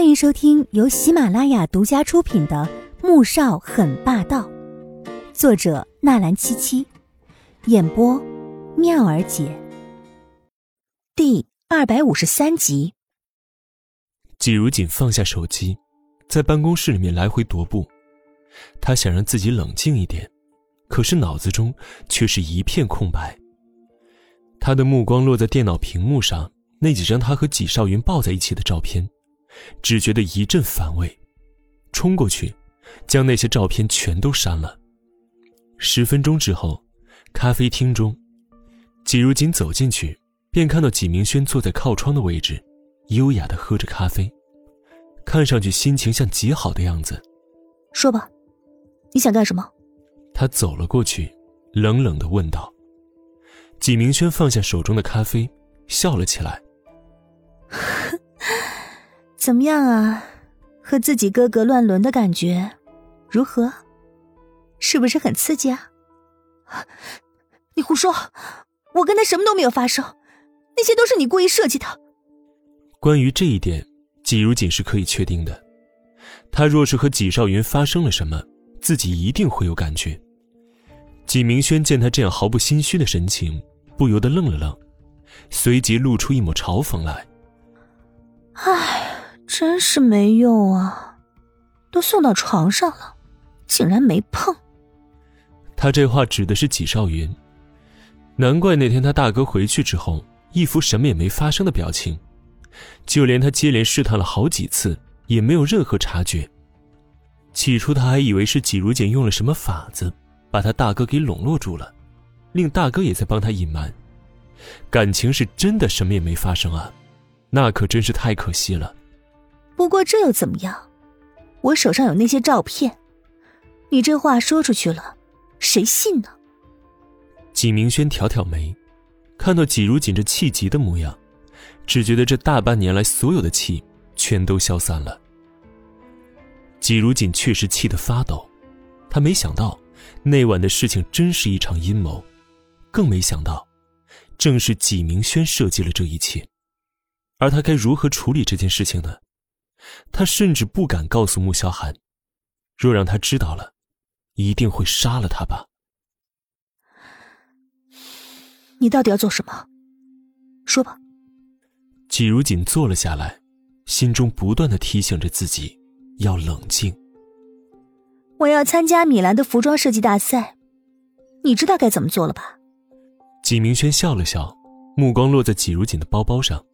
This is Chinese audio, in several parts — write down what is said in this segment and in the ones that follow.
欢迎收听由喜马拉雅独家出品的《穆少很霸道》，作者纳兰七七，演播妙儿姐。第二百五十三集。季如锦放下手机，在办公室里面来回踱步，他想让自己冷静一点，可是脑子中却是一片空白。他的目光落在电脑屏幕上那几张他和纪少云抱在一起的照片。只觉得一阵反胃，冲过去，将那些照片全都删了。十分钟之后，咖啡厅中，季如锦走进去，便看到纪明轩坐在靠窗的位置，优雅的喝着咖啡，看上去心情像极好的样子。说吧，你想干什么？他走了过去，冷冷的问道。纪明轩放下手中的咖啡，笑了起来。怎么样啊？和自己哥哥乱伦的感觉如何？是不是很刺激啊？你胡说！我跟他什么都没有发生，那些都是你故意设计的。关于这一点，季如锦是可以确定的。他若是和纪少云发生了什么，自己一定会有感觉。纪明轩见他这样毫不心虚的神情，不由得愣了愣，随即露出一抹嘲讽来：“唉。”真是没用啊！都送到床上了，竟然没碰。他这话指的是纪少云。难怪那天他大哥回去之后，一副什么也没发生的表情，就连他接连试探了好几次，也没有任何察觉。起初他还以为是纪如锦用了什么法子，把他大哥给笼络住了，令大哥也在帮他隐瞒。感情是真的什么也没发生啊，那可真是太可惜了。不过这又怎么样？我手上有那些照片，你这话说出去了，谁信呢？纪明轩挑挑眉，看到纪如锦这气急的模样，只觉得这大半年来所有的气全都消散了。纪如锦确实气得发抖，他没想到那晚的事情真是一场阴谋，更没想到，正是纪明轩设计了这一切，而他该如何处理这件事情呢？他甚至不敢告诉穆萧寒，若让他知道了，一定会杀了他吧。你到底要做什么？说吧。季如锦坐了下来，心中不断的提醒着自己要冷静。我要参加米兰的服装设计大赛，你知道该怎么做了吧？季明轩笑了笑，目光落在季如锦的包包上。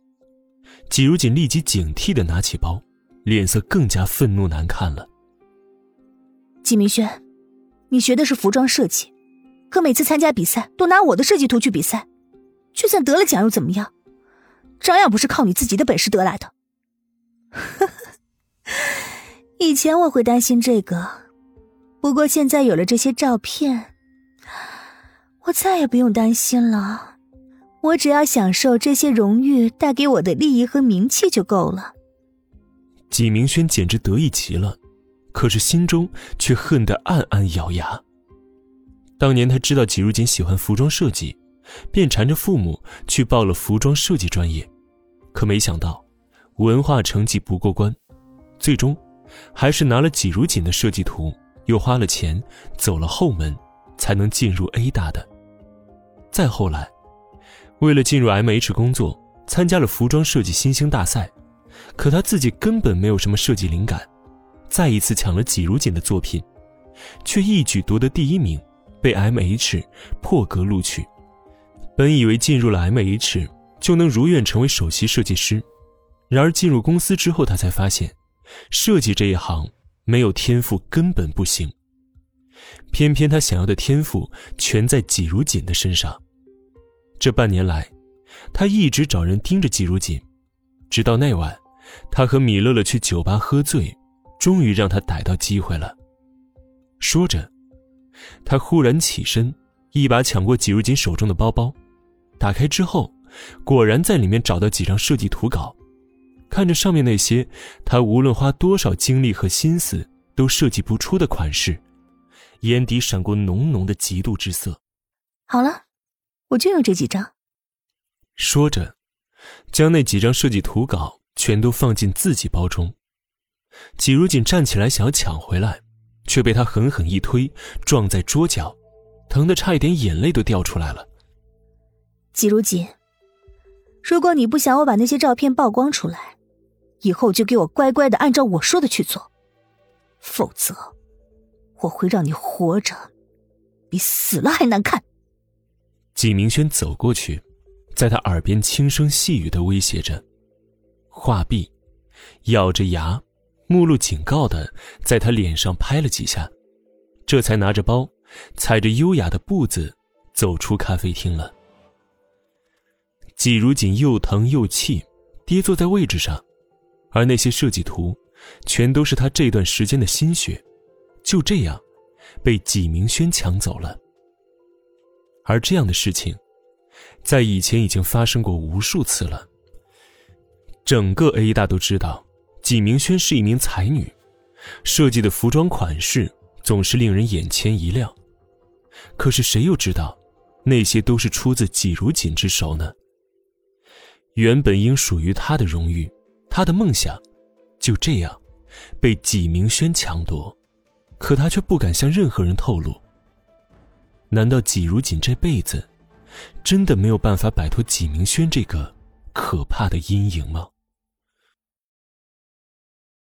季如锦立即警惕的拿起包。脸色更加愤怒难看了。季明轩，你学的是服装设计，可每次参加比赛都拿我的设计图去比赛，就算得了奖又怎么样？照样不是靠你自己的本事得来的。以前我会担心这个，不过现在有了这些照片，我再也不用担心了。我只要享受这些荣誉带给我的利益和名气就够了。纪明轩简直得意极了，可是心中却恨得暗暗咬牙。当年他知道纪如锦喜欢服装设计，便缠着父母去报了服装设计专业，可没想到文化成绩不过关，最终还是拿了纪如锦的设计图，又花了钱走了后门，才能进入 A 大的。再后来，为了进入 MH 工作，参加了服装设计新星大赛。可他自己根本没有什么设计灵感，再一次抢了纪如锦的作品，却一举夺得第一名，被 M H 破格录取。本以为进入了 M H 就能如愿成为首席设计师，然而进入公司之后，他才发现，设计这一行没有天赋根本不行。偏偏他想要的天赋全在纪如锦的身上。这半年来，他一直找人盯着季如锦，直到那晚。他和米乐乐去酒吧喝醉，终于让他逮到机会了。说着，他忽然起身，一把抢过纪如锦手中的包包，打开之后，果然在里面找到几张设计图稿。看着上面那些他无论花多少精力和心思都设计不出的款式，眼底闪过浓浓的嫉妒之色。好了，我就用这几张。说着，将那几张设计图稿。全都放进自己包中，季如锦站起来想要抢回来，却被他狠狠一推，撞在桌角，疼得差一点眼泪都掉出来了。季如锦，如果你不想我把那些照片曝光出来，以后就给我乖乖的按照我说的去做，否则我会让你活着比死了还难看。季明轩走过去，在他耳边轻声细语的威胁着，话毕，咬着牙，目露警告的在他脸上拍了几下，这才拿着包，踩着优雅的步子走出咖啡厅了。季如锦又疼又气，跌坐在位置上，而那些设计图，全都是他这段时间的心血，就这样，被季明轩抢走了。而这样的事情，在以前已经发生过无数次了。整个 A 大都知道，纪明轩是一名才女，设计的服装款式总是令人眼前一亮。可是谁又知道，那些都是出自纪如锦之手呢？原本应属于她的荣誉，她的梦想，就这样，被纪明轩抢夺，可她却不敢向任何人透露。难道季如锦这辈子，真的没有办法摆脱纪明轩这个可怕的阴影吗？